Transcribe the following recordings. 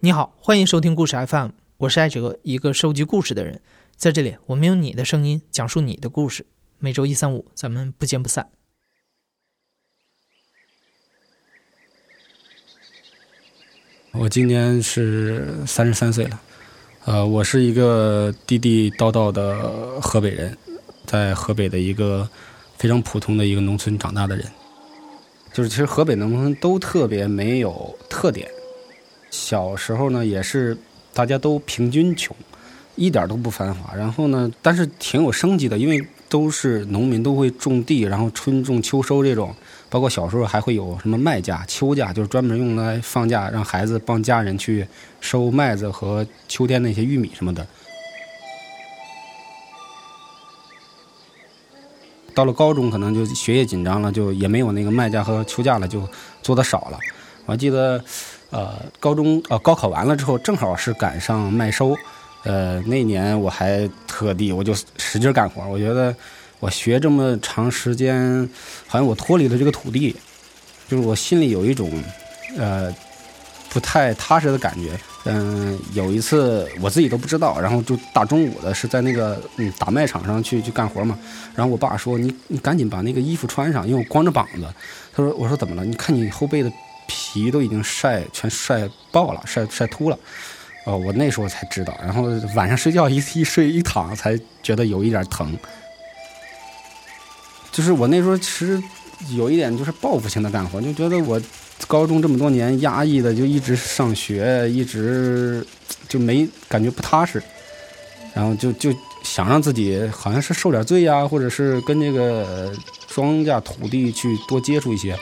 你好，欢迎收听故事 FM，我是艾哲，一个收集故事的人。在这里，我们用你的声音讲述你的故事。每周一、三、五，咱们不见不散。我今年是三十三岁了，呃，我是一个地地道道的河北人，在河北的一个非常普通的一个农村长大的人。就是其实河北农村都特别没有特点，小时候呢也是大家都平均穷，一点都不繁华。然后呢，但是挺有生机的，因为都是农民都会种地，然后春种秋收这种。包括小时候还会有什么麦假、秋假，就是专门用来放假，让孩子帮家人去收麦子和秋天那些玉米什么的。到了高中，可能就学业紧张了，就也没有那个麦假和秋假了，就做的少了。我还记得，呃，高中呃高考完了之后，正好是赶上麦收，呃，那年我还特地我就使劲干活，我觉得。我学这么长时间，好像我脱离了这个土地，就是我心里有一种，呃，不太踏实的感觉。嗯，有一次我自己都不知道，然后就大中午的是在那个嗯打麦场上去去干活嘛。然后我爸说：“你你赶紧把那个衣服穿上，因为我光着膀子。”他说：“我说怎么了？你看你后背的皮都已经晒全晒爆了，晒晒秃了。”哦，我那时候才知道。然后晚上睡觉一一睡一躺，才觉得有一点疼。就是我那时候其实有一点就是报复性的干活，就觉得我高中这么多年压抑的就一直上学，一直就没感觉不踏实，然后就就想让自己好像是受点罪呀，或者是跟这个庄稼土地去多接触一些。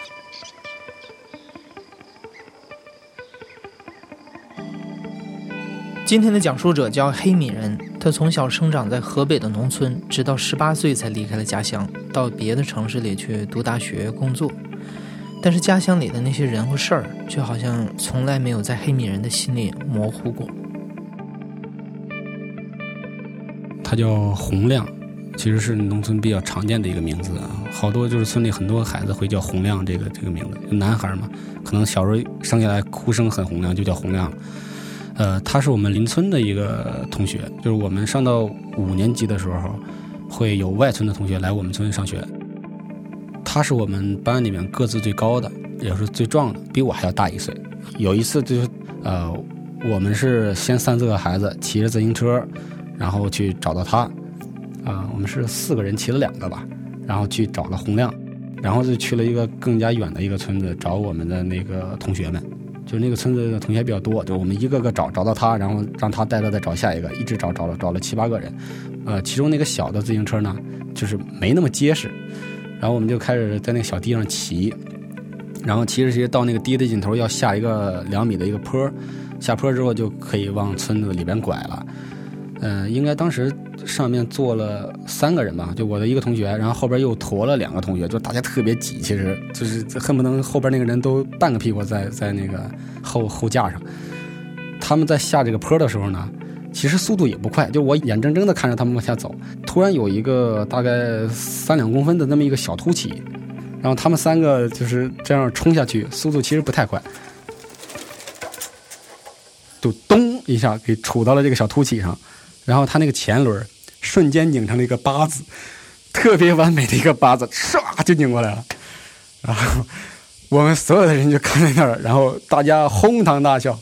今天的讲述者叫黑米人，他从小生长在河北的农村，直到十八岁才离开了家乡，到别的城市里去读大学、工作。但是家乡里的那些人和事儿，却好像从来没有在黑米人的心里模糊过。他叫洪亮，其实是农村比较常见的一个名字啊，好多就是村里很多孩子会叫洪亮这个这个名字，男孩嘛，可能小时候生下来哭声很洪亮，就叫洪亮。呃，他是我们邻村的一个同学，就是我们上到五年级的时候，会有外村的同学来我们村上学。他是我们班里面个子最高的，也是最壮的，比我还要大一岁。有一次就是，呃，我们是先三四个孩子骑着自行车，然后去找到他，啊，我们是四个人骑了两个吧，然后去找了洪亮，然后就去了一个更加远的一个村子找我们的那个同学们。就那个村子的同学比较多，就我们一个个找找到他，然后让他带着再找下一个，一直找找了找了七八个人，呃，其中那个小的自行车呢，就是没那么结实，然后我们就开始在那个小地上骑，然后骑着骑着到那个堤的尽头要下一个两米的一个坡，下坡之后就可以往村子里边拐了，嗯，应该当时。上面坐了三个人吧，就我的一个同学，然后后边又驮了两个同学，就大家特别挤，其实就是恨不能后边那个人都半个屁股在在那个后后架上。他们在下这个坡的时候呢，其实速度也不快，就我眼睁睁的看着他们往下走，突然有一个大概三两公分的那么一个小凸起，然后他们三个就是这样冲下去，速度其实不太快，就咚一下给杵到了这个小凸起上，然后他那个前轮。瞬间拧成了一个八字，特别完美的一个八字，唰就拧过来了。然后我们所有的人就看在那儿，然后大家哄堂大笑，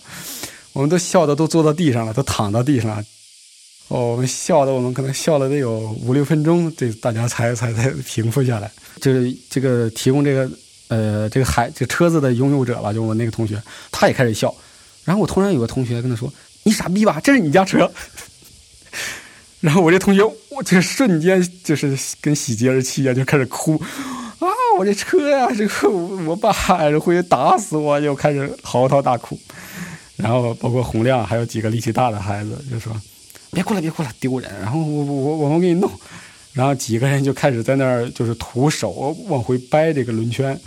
我们都笑的都坐到地上了，都躺到地上了。哦，我们笑的，我们可能笑了得有五六分钟，这大家才才才平复下来。就是这个提供这个呃这个海这车子的拥有者吧，就我那个同学，他也开始笑。然后我突然有个同学跟他说：“你傻逼吧？这是你家车。”然后我这同学，我这瞬间就是跟喜极而泣一样，就开始哭，啊，我这车呀，这个我爸回去打死我，就开始嚎啕大哭。然后包括洪亮，还有几个力气大的孩子，就说：“别哭了，别哭了，丢人。”然后我我我们给你弄。然后几个人就开始在那儿就是徒手往回掰这个轮圈，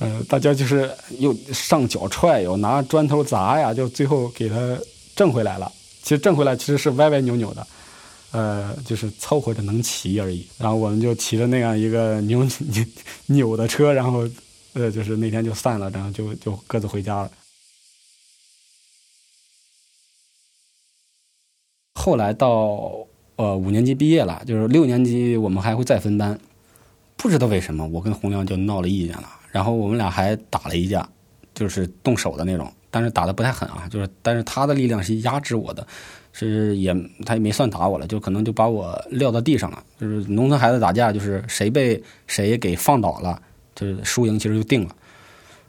呃，大家就是又上脚踹，又拿砖头砸呀，就最后给他挣回来了。其实挣回来其实是歪歪扭扭的。呃，就是凑合着能骑而已。然后我们就骑着那样一个扭扭扭的车，然后呃，就是那天就散了，然后就就各自回家了。后来到呃五年级毕业了，就是六年级我们还会再分班，不知道为什么我跟洪亮就闹了意见了，然后我们俩还打了一架，就是动手的那种，但是打的不太狠啊，就是但是他的力量是压制我的，就是也他也没算打我了，就可能就把我撂到地上了，就是农村孩子打架就是谁被谁给放倒了，就是输赢其实就定了，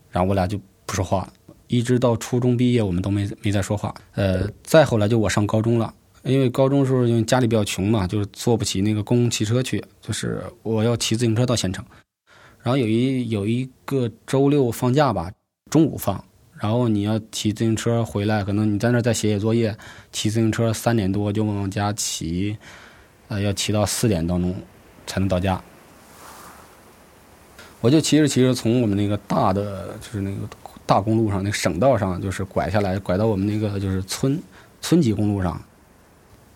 然后我俩就不说话。一直到初中毕业，我们都没没再说话。呃，再后来就我上高中了，因为高中时候因为家里比较穷嘛，就是坐不起那个公共汽车去，就是我要骑自行车到县城。然后有一有一个周六放假吧，中午放，然后你要骑自行车回来，可能你在那再写写作业，骑自行车三点多就往家骑，呃，要骑到四点当中才能到家。我就骑着骑着从我们那个大的就是那个。大公路上，那个省道上就是拐下来，拐到我们那个就是村村级公路上。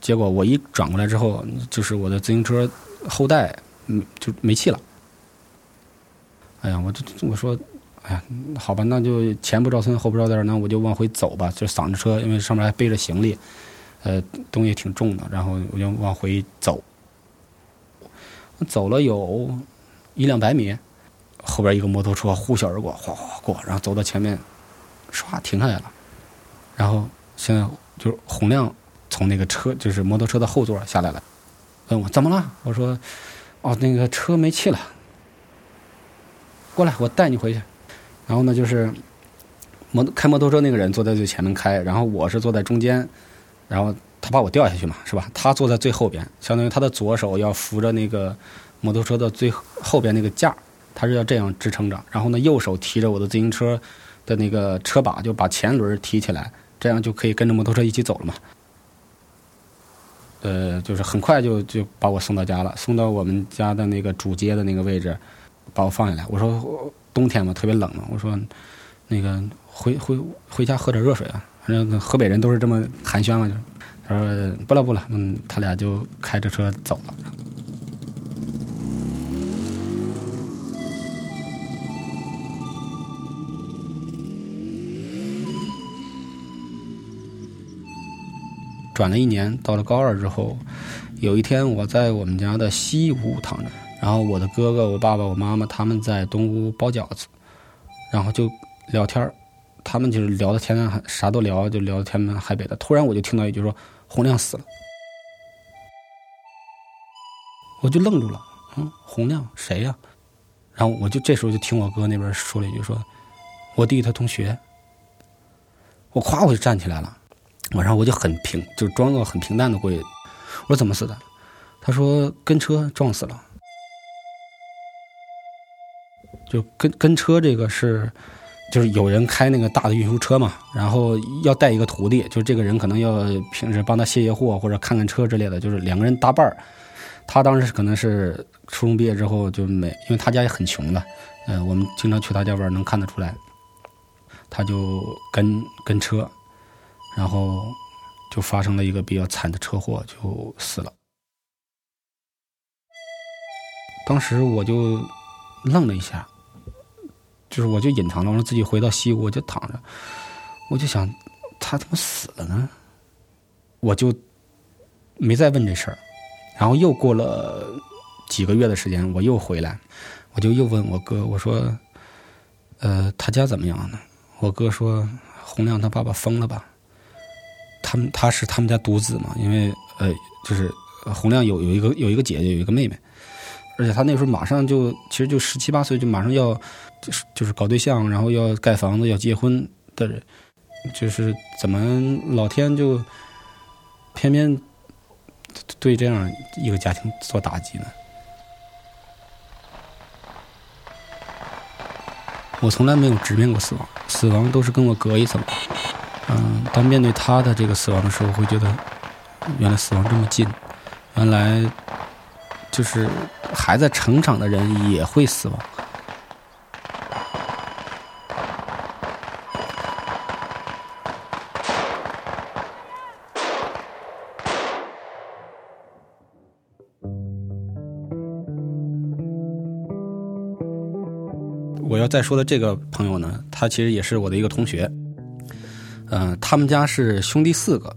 结果我一转过来之后，就是我的自行车后带就没气了。哎呀，我就我说，哎呀，好吧，那就前不着村后不着店，那我就往回走吧。就搡着车，因为上面还背着行李，呃，东西挺重的，然后我就往回走。走了有一两百米。后边一个摩托车呼啸而过，哗哗过，然后走到前面，唰停下来了。然后现在就是洪亮从那个车，就是摩托车的后座下来了，问我怎么了？我说，哦，那个车没气了。过来，我带你回去。然后呢，就是摩开摩托车那个人坐在最前面开，然后我是坐在中间，然后他怕我掉下去嘛，是吧？他坐在最后边，相当于他的左手要扶着那个摩托车的最后边那个架。他是要这样支撑着，然后呢，右手提着我的自行车的那个车把，就把前轮提起来，这样就可以跟着摩托车一起走了嘛。呃，就是很快就就把我送到家了，送到我们家的那个主街的那个位置，把我放下来。我说冬天嘛，特别冷嘛，我说那个回回回家喝点热水啊。反正河北人都是这么寒暄嘛，就他说不了不了，嗯，他俩就开着车走了。转了一年，到了高二之后，有一天我在我们家的西屋躺着，然后我的哥哥、我爸爸、我妈妈他们在东屋包饺子，然后就聊天他们就是聊的天南海啥都聊，就聊的天南海北的。突然我就听到一句说：“洪亮死了。”我就愣住了，嗯，洪亮谁呀？然后我就这时候就听我哥那边说了一句说：“我弟他同学。”我咵我就站起来了。晚上我就很平，就装作很平淡的过去。我说怎么死的？他说跟车撞死了。就跟跟车这个是，就是有人开那个大的运输车嘛，然后要带一个徒弟，就这个人可能要平时帮他卸卸货或者看看车之类的，就是两个人搭伴儿。他当时可能是初中毕业之后就没，因为他家也很穷的，嗯，我们经常去他家玩，能看得出来。他就跟跟车。然后就发生了一个比较惨的车祸，就死了。当时我就愣了一下，就是我就隐藏了，我说自己回到西屋，我就躺着，我就想他怎么死了呢？我就没再问这事儿。然后又过了几个月的时间，我又回来，我就又问我哥，我说：“呃，他家怎么样呢？”我哥说：“洪亮他爸爸疯了吧？”他们他是他们家独子嘛，因为呃，就是洪亮有有一个有一个姐姐，有一个妹妹，而且他那时候马上就其实就十七八岁，就马上要就是就是搞对象，然后要盖房子要结婚的人，就是怎么老天就偏偏对这样一个家庭做打击呢？我从来没有直面过死亡，死亡都是跟我隔一层。嗯，当面对他的这个死亡的时候，会觉得原来死亡这么近，原来就是还在成长的人也会死亡。再说的这个朋友呢，他其实也是我的一个同学。嗯，他们家是兄弟四个，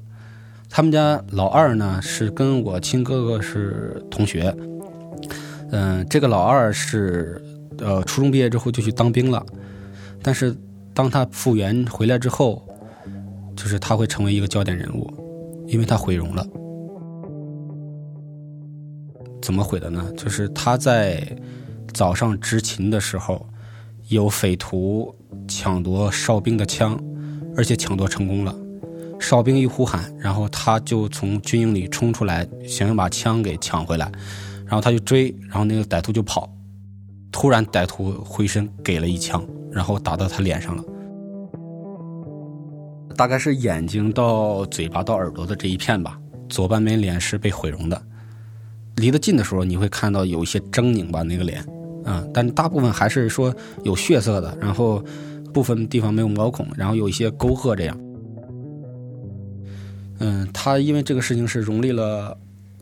他们家老二呢是跟我亲哥哥是同学，嗯，这个老二是呃初中毕业之后就去当兵了，但是当他复员回来之后，就是他会成为一个焦点人物，因为他毁容了。怎么毁的呢？就是他在早上执勤的时候，有匪徒抢夺哨兵的枪，而且抢夺成功了。哨兵一呼喊，然后他就从军营里冲出来，想要把枪给抢回来，然后他就追，然后那个歹徒就跑。突然，歹徒回身给了一枪，然后打到他脸上了，大概是眼睛到嘴巴到耳朵的这一片吧，左半边脸是被毁容的。离得近的时候，你会看到有一些狰狞吧，那个脸，啊，但大部分还是说有血色的，然后部分地方没有毛孔，然后有一些沟壑这样。嗯，他因为这个事情是荣立了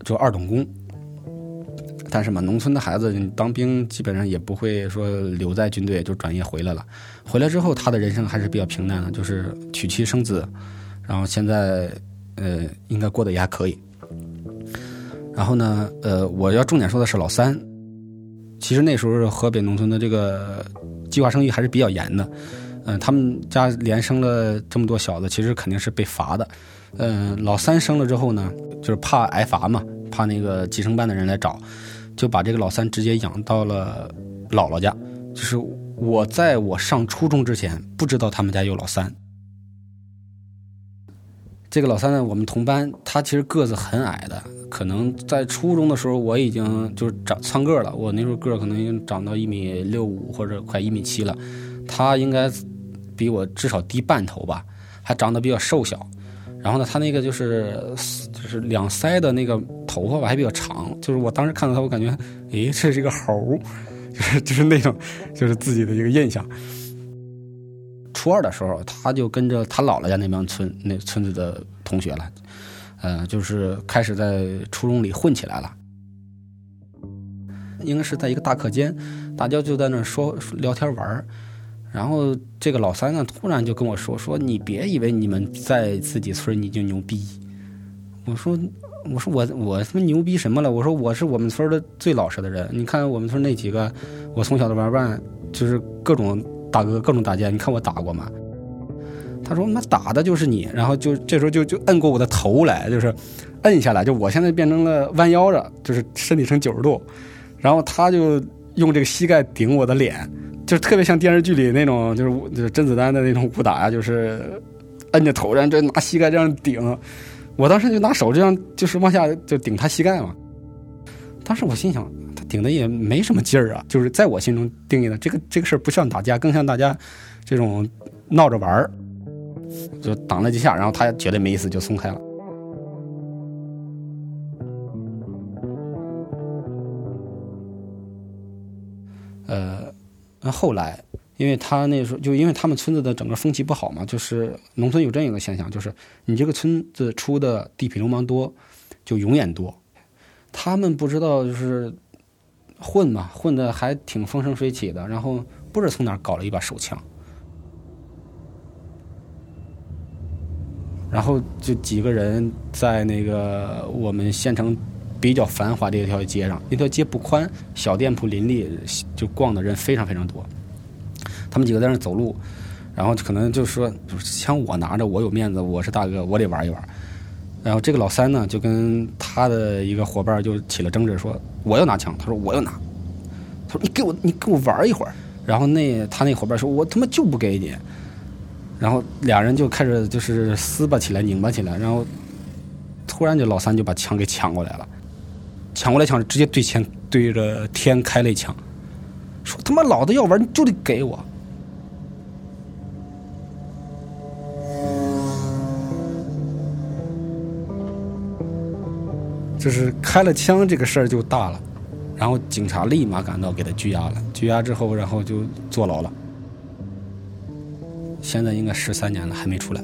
就二等功，但是嘛，农村的孩子当兵基本上也不会说留在军队就转业回来了。回来之后，他的人生还是比较平淡的，就是娶妻生子，然后现在呃应该过得也还可以。然后呢，呃，我要重点说的是老三。其实那时候河北农村的这个计划生育还是比较严的，嗯，他们家连生了这么多小子，其实肯定是被罚的。嗯，老三生了之后呢，就是怕挨罚嘛，怕那个计生办的人来找，就把这个老三直接养到了姥姥家。就是我在我上初中之前不知道他们家有老三。这个老三呢，我们同班，他其实个子很矮的，可能在初中的时候我已经就是长蹿个了，我那时候个可能已经长到一米六五或者快一米七了，他应该比我至少低半头吧，还长得比较瘦小。然后呢，他那个就是就是两腮的那个头发吧，还比较长。就是我当时看到他，我感觉，诶，这是一个猴就是就是那种，就是自己的一个印象。初二的时候，他就跟着他姥姥家那帮村那村子的同学了，呃，就是开始在初中里混起来了。应该是在一个大课间，大家就在那说聊天玩。然后这个老三呢，突然就跟我说：“说你别以为你们在自己村你就牛逼。”我说：“我说我我他妈牛逼什么了？我说我是我们村的最老实的人。你看我们村那几个，我从小的玩伴，就是各种大哥各种打架。你看我打过吗？”他说：“那打的就是你。”然后就这时候就就摁过我的头来，就是摁下来。就我现在变成了弯腰着，就是身体成九十度，然后他就用这个膝盖顶我的脸。就是特别像电视剧里那种，就是就是甄子丹的那种武打呀，就是摁着头，然后这拿膝盖这样顶。我当时就拿手这样，就是往下就顶他膝盖嘛。当时我心想，他顶的也没什么劲儿啊，就是在我心中定义的这个这个事儿不像打架，更像大家这种闹着玩儿。就挡了几下，然后他觉得没意思，就松开了。呃。后来，因为他那时候就因为他们村子的整个风气不好嘛，就是农村有这样一个现象，就是你这个村子出的地痞流氓多，就永远多。他们不知道就是混嘛，混的还挺风生水起的，然后不知从哪搞了一把手枪，然后就几个人在那个我们县城。比较繁华的一条街上，那条街不宽，小店铺林立，就逛的人非常非常多。他们几个在那走路，然后可能就说：“枪我拿着，我有面子，我是大哥，我得玩一玩。”然后这个老三呢，就跟他的一个伙伴就起了争执，说：“我要拿枪。”他说：“我要拿。”他说：“你给我，你给我玩一会儿。”然后那他那伙伴说：“我他妈就不给你。”然后俩人就开始就是撕吧起来，拧巴起来，然后突然就老三就把枪给抢过来了。抢过来抢，直接对前对着天开了一枪，说他妈老子要玩你就得给我。就是开了枪这个事儿就大了，然后警察立马赶到给他拘押了，拘押之后然后就坐牢了，现在应该十三年了还没出来。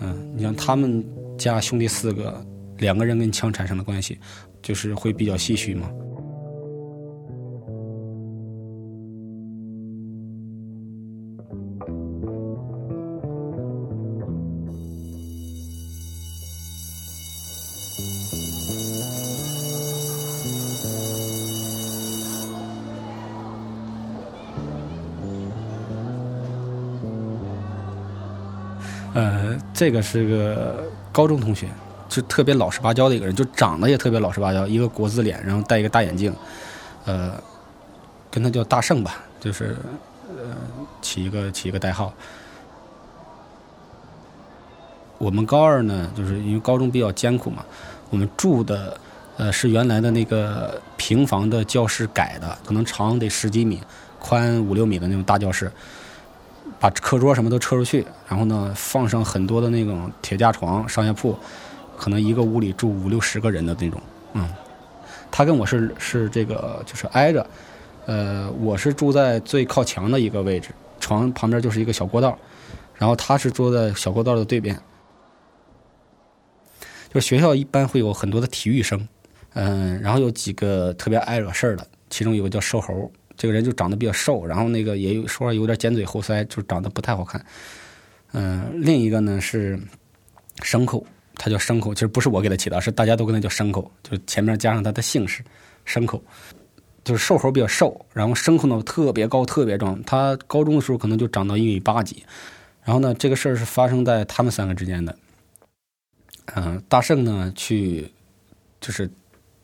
嗯，你像他们。家兄弟四个，两个人跟枪产生了关系，就是会比较唏嘘嘛。这个是个高中同学，就特别老实巴交的一个人，就长得也特别老实巴交，一个国字脸，然后戴一个大眼镜，呃，跟他叫大圣吧，就是呃起一个起一个代号。我们高二呢，就是因为高中比较艰苦嘛，我们住的呃是原来的那个平房的教室改的，可能长得十几米，宽五六米的那种大教室。把课桌什么都撤出去，然后呢，放上很多的那种铁架床、上下铺，可能一个屋里住五六十个人的那种。嗯，他跟我是是这个就是挨着，呃，我是住在最靠墙的一个位置，床旁边就是一个小过道，然后他是住在小过道的对边。就学校一般会有很多的体育生，嗯，然后有几个特别爱惹事儿的，其中有个叫瘦猴。这个人就长得比较瘦，然后那个也有说话有点尖嘴猴腮，就长得不太好看。嗯，另一个呢是牲口，他叫牲口，其实不是我给他起的，是大家都跟他叫牲口，就前面加上他的姓氏牲口。就是瘦猴比较瘦，然后牲口呢特别高特别壮，他高中的时候可能就长到一米八几。然后呢，这个事儿是发生在他们三个之间的。嗯，大圣呢去就是。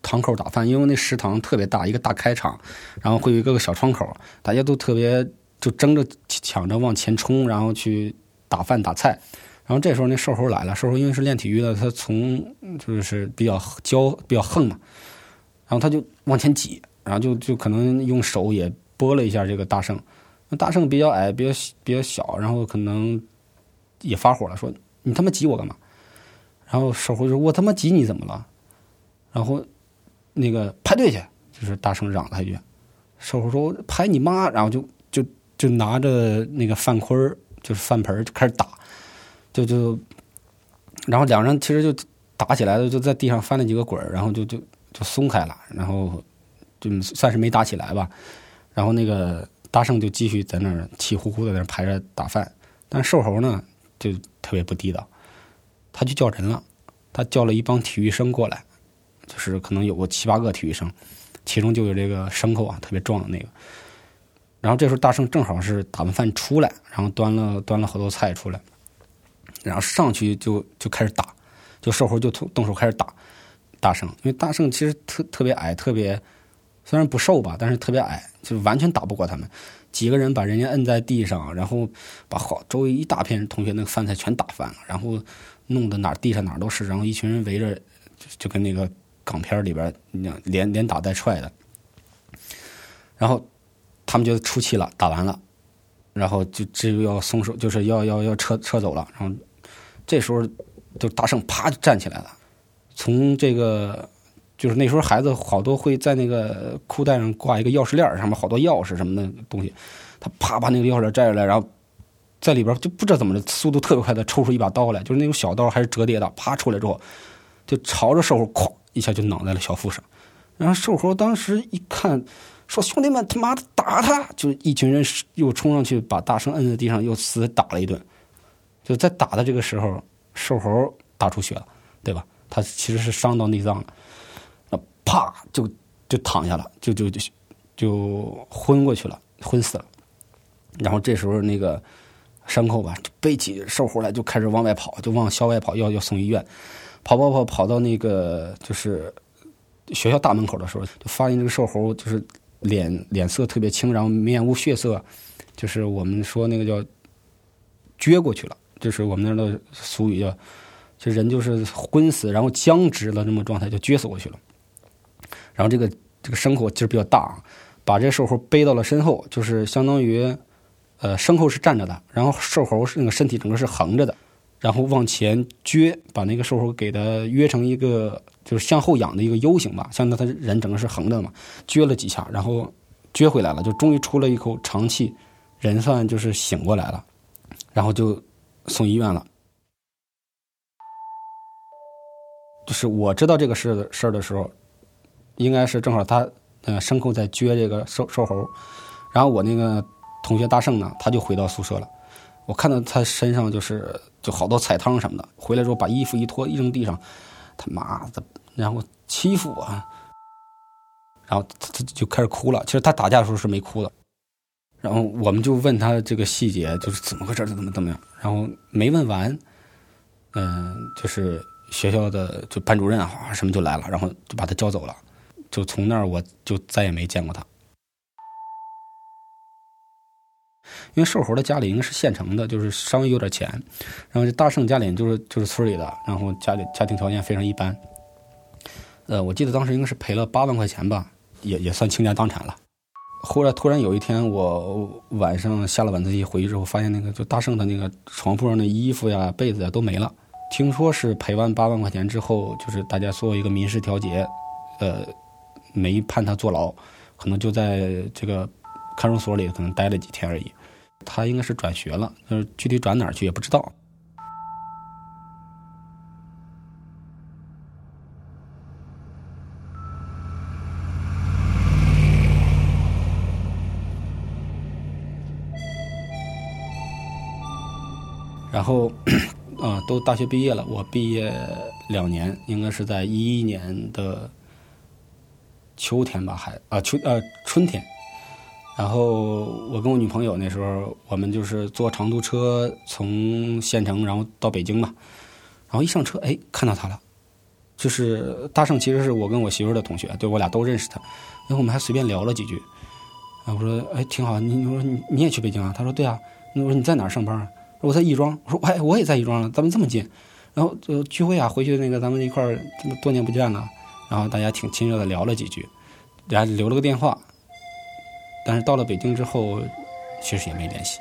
堂口打饭，因为那食堂特别大，一个大开场，然后会有一个个小窗口，大家都特别就争着抢着往前冲，然后去打饭打菜。然后这时候那瘦猴来了，瘦猴因为是练体育的，他从就是比较骄比较横嘛，然后他就往前挤，然后就就可能用手也拨了一下这个大圣。那大圣比较矮，比较比较小，然后可能也发火了，说你他妈挤我干嘛？然后瘦猴就说：“我他妈挤你怎么了？”然后。那个排队去，就是大声嚷了一句，瘦猴说排你妈，然后就就就拿着那个饭盔就是饭盆就开始打，就就，然后两人其实就打起来了，就在地上翻了几个滚然后就就就松开了，然后就算是没打起来吧，然后那个大圣就继续在那儿气呼呼的在那排着打饭，但瘦猴呢就特别不地道，他就叫人了，他叫了一帮体育生过来。就是可能有个七八个体育生，其中就有这个牲口啊，特别壮的那个。然后这时候大圣正好是打完饭出来，然后端了端了好多菜出来，然后上去就就开始打，就瘦猴就动动手开始打大圣，因为大圣其实特特别矮，特别虽然不瘦吧，但是特别矮，就完全打不过他们。几个人把人家摁在地上，然后把好周围一大片同学那个饭菜全打翻了，然后弄得哪地上哪都是，然后一群人围着，就跟那个。港片里边，连连打带踹的，然后他们就出气了，打完了，然后就只有要松手，就是要要要撤撤走了。然后这时候，就大圣啪就站起来了，从这个就是那时候孩子好多会在那个裤带上挂一个钥匙链上面好多钥匙什么的东西，他啪把那个钥匙链摘下来，然后在里边就不知道怎么的，速度特别快的抽出一把刀来，就是那种小刀还是折叠的，啪出来之后就朝着瘦猴哐。一下就挠在了小腹上，然后瘦猴当时一看，说：“兄弟们，他妈的打他！”就一群人又冲上去把大圣摁在地上，又死打了一顿。就在打的这个时候，瘦猴打出血了，对吧？他其实是伤到内脏了，那啪就就躺下了，就就就就昏过去了，昏死了。然后这时候那个牲口吧，就背起瘦猴来，就开始往外跑，就往校外跑，要要送医院。跑跑跑跑到那个就是学校大门口的时候，就发现这个瘦猴就是脸脸色特别青，然后面无血色，就是我们说那个叫撅过去了，就是我们那的俗语叫，就人就是昏死，然后僵直了那么状态就撅死过去了。然后这个这个牲口劲儿比较大，把这瘦猴背到了身后，就是相当于呃身后是站着的，然后瘦猴是那个身体整个是横着的。然后往前撅，把那个瘦猴给它约成一个就是向后仰的一个 U 型吧，像那他人整个是横的嘛，撅了几下，然后撅回来了，就终于出了一口长气，人算就是醒过来了，然后就送医院了。就是我知道这个事的事的时候，应该是正好他呃牲口在撅这个瘦瘦猴，然后我那个同学大圣呢，他就回到宿舍了。我看到他身上就是就好多菜汤什么的，回来之后把衣服一脱一扔地上，他妈的，然后欺负我，然后他他就开始哭了。其实他打架的时候是没哭的。然后我们就问他这个细节，就是怎么回事，怎么怎么样。然后没问完，嗯，就是学校的就班主任啊什么就来了，然后就把他叫走了。就从那儿我就再也没见过他。因为瘦猴的家里应该是县城的，就是稍微有点钱。然后这大圣家里就是就是村里的，然后家里家庭条件非常一般。呃，我记得当时应该是赔了八万块钱吧，也也算倾家荡产了。后来突然有一天，我晚上下了晚自习回去之后，发现那个就大圣的那个床铺上的衣服呀、被子呀都没了。听说是赔完八万块钱之后，就是大家做一个民事调解，呃，没判他坐牢，可能就在这个看守所里可能待了几天而已。他应该是转学了，就是具体转哪儿去也不知道。然后，啊，都大学毕业了。我毕业两年，应该是在一一年的秋天吧，还啊秋呃春天。然后我跟我女朋友那时候，我们就是坐长途车从县城，然后到北京嘛。然后一上车，哎，看到他了，就是大圣，其实是我跟我媳妇的同学，对我俩都认识他。然后我们还随便聊了几句。啊，我说，哎，挺好。你你说你你也去北京啊？他说，对啊。那我说你在哪儿上班啊？我在亦庄，我说哎，我也在亦庄了，咱们这么近，然后就聚会啊，回去那个咱们一块儿，多年不见了，然后大家挺亲热的聊了几句，然后留了个电话，但是到了北京之后，其实也没联系。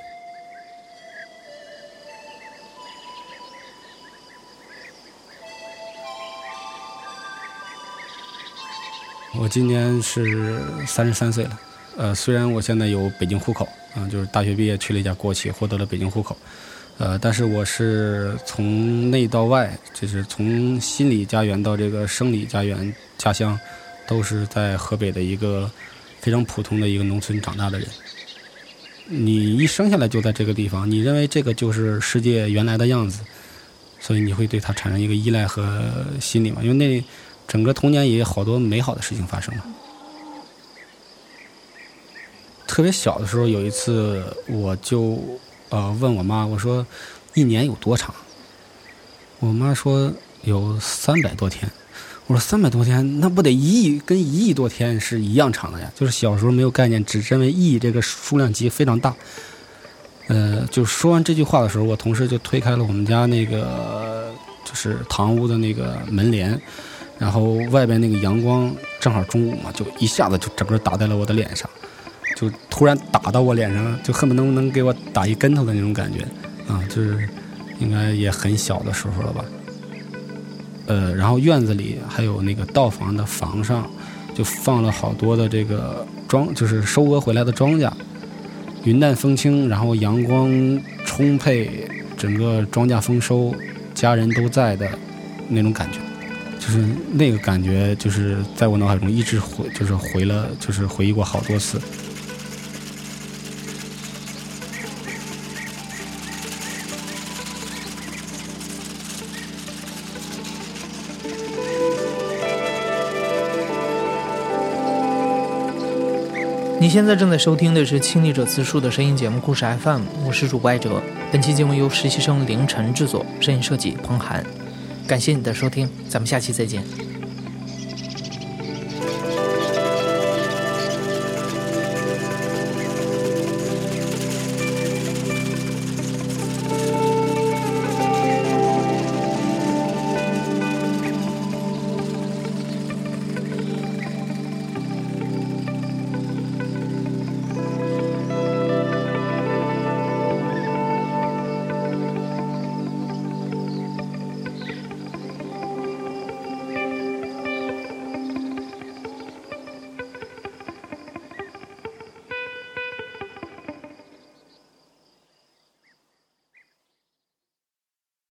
我今年是三十三岁了，呃，虽然我现在有北京户口，啊，就是大学毕业去了一家国企，获得了北京户口。呃，但是我是从内到外，就是从心理家园到这个生理家园家乡，都是在河北的一个非常普通的一个农村长大的人。你一生下来就在这个地方，你认为这个就是世界原来的样子，所以你会对它产生一个依赖和心理嘛？因为那整个童年也好多美好的事情发生了。特别小的时候，有一次我就。呃，问我妈，我说一年有多长？我妈说有三百多天。我说三百多天，那不得一亿跟一亿多天是一样长的呀？就是小时候没有概念，只认为亿这个数量级非常大。呃，就说完这句话的时候，我同事就推开了我们家那个就是堂屋的那个门帘，然后外边那个阳光正好中午嘛，就一下子就整个打在了我的脸上。就突然打到我脸上，就恨不得能给我打一跟头的那种感觉，啊，就是应该也很小的时候了吧。呃，然后院子里还有那个道房的房上，就放了好多的这个庄，就是收割回来的庄稼，云淡风轻，然后阳光充沛，整个庄稼丰收，家人都在的那种感觉，就是那个感觉，就是在我脑海中一直回，就是回了，就是回忆过好多次。现在正在收听的是《亲历者自述》的声音节目《故事 FM》，我是主播艾哲。本期节目由实习生凌晨制作，声音设计彭涵。感谢你的收听，咱们下期再见。